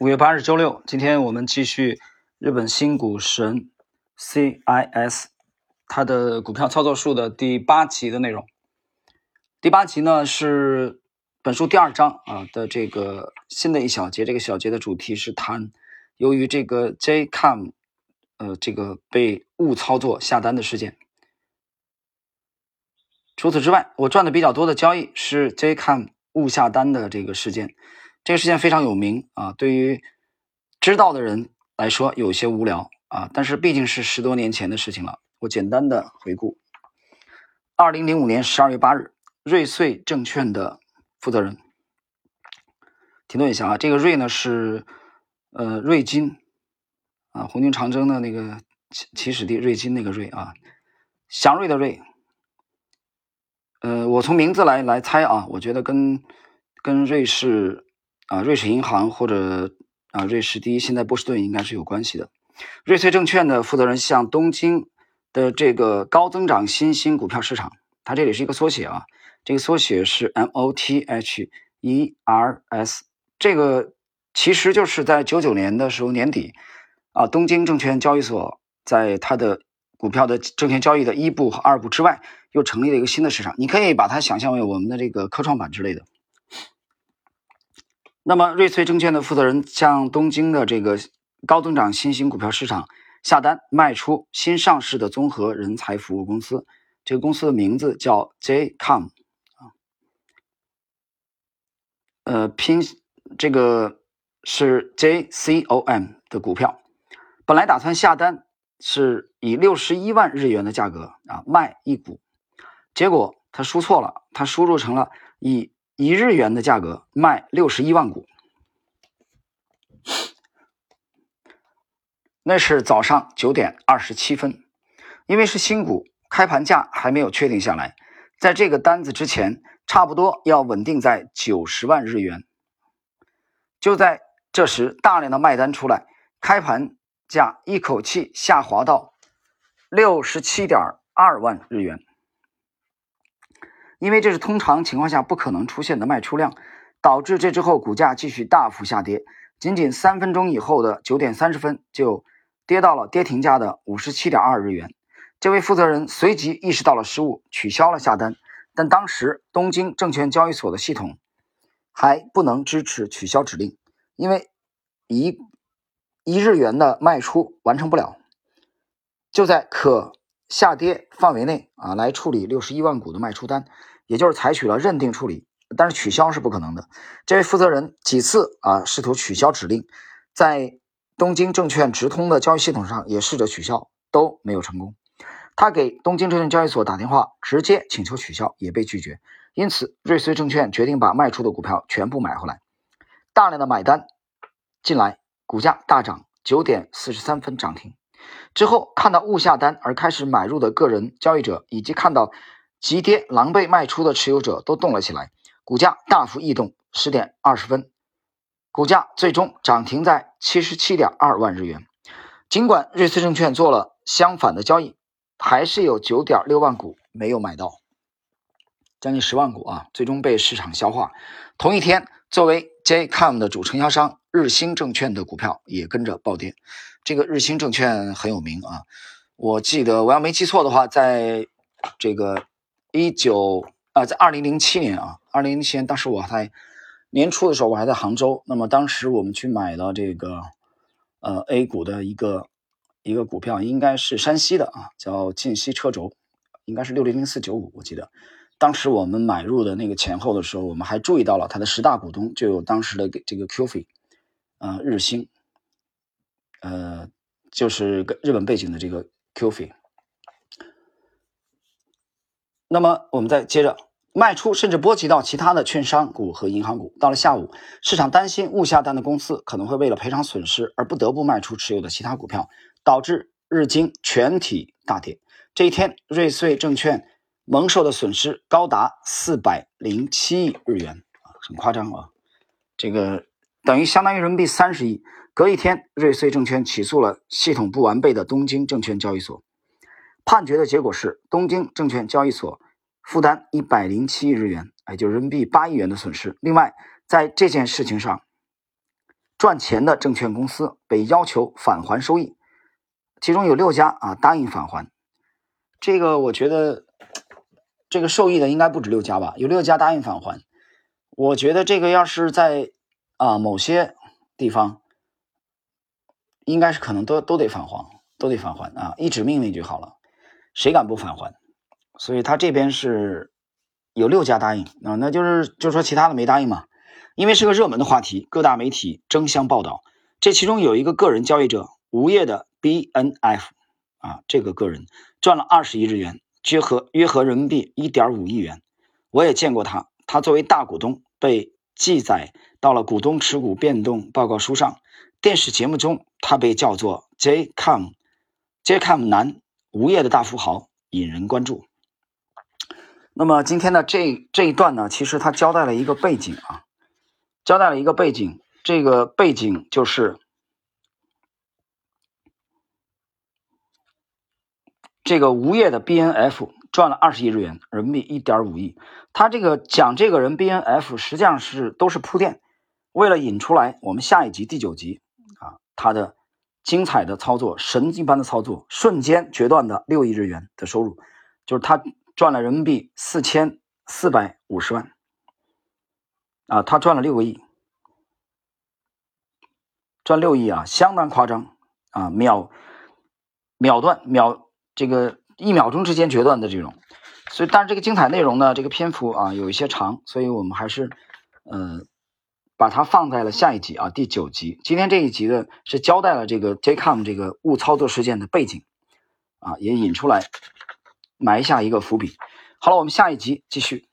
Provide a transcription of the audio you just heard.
五月八日周六，今天我们继续日本新股神 CIS 它的股票操作术的第八集的内容。第八集呢是本书第二章啊的这个新的一小节，这个小节的主题是谈由于这个 JCOM 呃这个被误操作下单的事件。除此之外，我赚的比较多的交易是 JCOM 误下单的这个事件。这个事件非常有名啊，对于知道的人来说有些无聊啊，但是毕竟是十多年前的事情了。我简单的回顾：二零零五年十二月八日，瑞穗证券的负责人，停顿一下啊，这个瑞呢是呃瑞金啊，红军长征的那个起起始地，瑞金那个瑞啊，祥瑞的瑞。呃，我从名字来来猜啊，我觉得跟跟瑞士。啊，瑞士银行或者啊，瑞士第一现在波士顿应该是有关系的。瑞穗证券的负责人向东京的这个高增长新兴股票市场，它这里是一个缩写啊，这个缩写是 M O T H E R S，这个其实就是在九九年的时候年底啊，东京证券交易所在它的股票的证券交易的一部和二部之外，又成立了一个新的市场，你可以把它想象为我们的这个科创板之类的。那么，瑞穗证券的负责人向东京的这个高增长新兴股票市场下单卖出新上市的综合人才服务公司，这个公司的名字叫 JCOM 啊，呃，拼这个是 JCOM 的股票，本来打算下单是以六十一万日元的价格啊卖一股，结果他输错了，他输入成了以。以日元的价格卖六十一万股，那是早上九点二十七分，因为是新股，开盘价还没有确定下来，在这个单子之前，差不多要稳定在九十万日元。就在这时，大量的卖单出来，开盘价一口气下滑到六十七点二万日元。因为这是通常情况下不可能出现的卖出量，导致这之后股价继续大幅下跌。仅仅三分钟以后的九点三十分，就跌到了跌停价的五十七点二日元。这位负责人随即意识到了失误，取消了下单。但当时东京证券交易所的系统还不能支持取消指令，因为一一日元的卖出完成不了。就在可下跌范围内啊，来处理六十一万股的卖出单。也就是采取了认定处理，但是取消是不可能的。这位负责人几次啊试图取消指令，在东京证券直通的交易系统上也试着取消，都没有成功。他给东京证券交易所打电话，直接请求取消，也被拒绝。因此，瑞穗证券决定把卖出的股票全部买回来。大量的买单进来，股价大涨，九点四十三分涨停。之后看到误下单而开始买入的个人交易者，以及看到。急跌狼狈卖出的持有者都动了起来，股价大幅异动。十点二十分，股价最终涨停在七十七点二万日元。尽管瑞思证券做了相反的交易，还是有九点六万股没有买到，将近十万股啊，最终被市场消化。同一天，作为 JCOM 的主承销商日兴证券的股票也跟着暴跌。这个日兴证券很有名啊，我记得我要没记错的话，在这个。一九啊，在二零零七年啊，二零零七年，当时我还年初的时候，我还在杭州。那么当时我们去买了这个呃 A 股的一个一个股票，应该是山西的啊，叫晋西车轴，应该是六零零四九五，我记得。当时我们买入的那个前后的时候，我们还注意到了它的十大股东就有当时的这个 QF，呃，日兴，呃，就是个日本背景的这个 QF。那么我们再接着卖出，甚至波及到其他的券商股和银行股。到了下午，市场担心误下单的公司可能会为了赔偿损失而不得不卖出持有的其他股票，导致日经全体大跌。这一天，瑞穗证券蒙受的损失高达四百零七亿日元啊，很夸张啊！这个等于相当于人民币三十亿。隔一天，瑞穗证券起诉了系统不完备的东京证券交易所。判决的结果是，东京证券交易所负担一百零七亿日元，也就是人民币八亿元的损失。另外，在这件事情上，赚钱的证券公司被要求返还收益，其中有六家啊答应返还。这个我觉得，这个受益的应该不止六家吧？有六家答应返还。我觉得这个要是在啊某些地方，应该是可能都都得返还，都得返还啊！一纸命令就好了，谁敢不返还？所以他这边是有六家答应啊，那就是就是说其他的没答应嘛。因为是个热门的话题，各大媒体争相报道。这其中有一个个人交易者，无业的 BNF 啊，这个个人赚了二十亿日元，约合约合人民币一点五亿元。我也见过他，他作为大股东被记载到了股东持股变动报告书上。电视节目中，他被叫做 J.Com，J.Com 男无业的大富豪，引人关注。那么今天的这这一段呢，其实他交代了一个背景啊。交代了一个背景，这个背景就是这个无业的 BNF 赚了二十亿日元，人民币一点五亿。他这个讲这个人 BNF 实际上是都是铺垫，为了引出来我们下一集第九集啊，他的精彩的操作，神一般的操作，瞬间决断的六亿日元的收入，就是他赚了人民币四千四百五十万。啊，他赚了六个亿，赚六亿啊，相当夸张啊！秒秒断秒这个一秒钟之间决断的这种，所以但是这个精彩内容呢，这个篇幅啊有一些长，所以我们还是嗯把它放在了下一集啊第九集。今天这一集的是交代了这个 JCOM 这个误操作事件的背景啊，也引出来埋下一个伏笔。好了，我们下一集继续。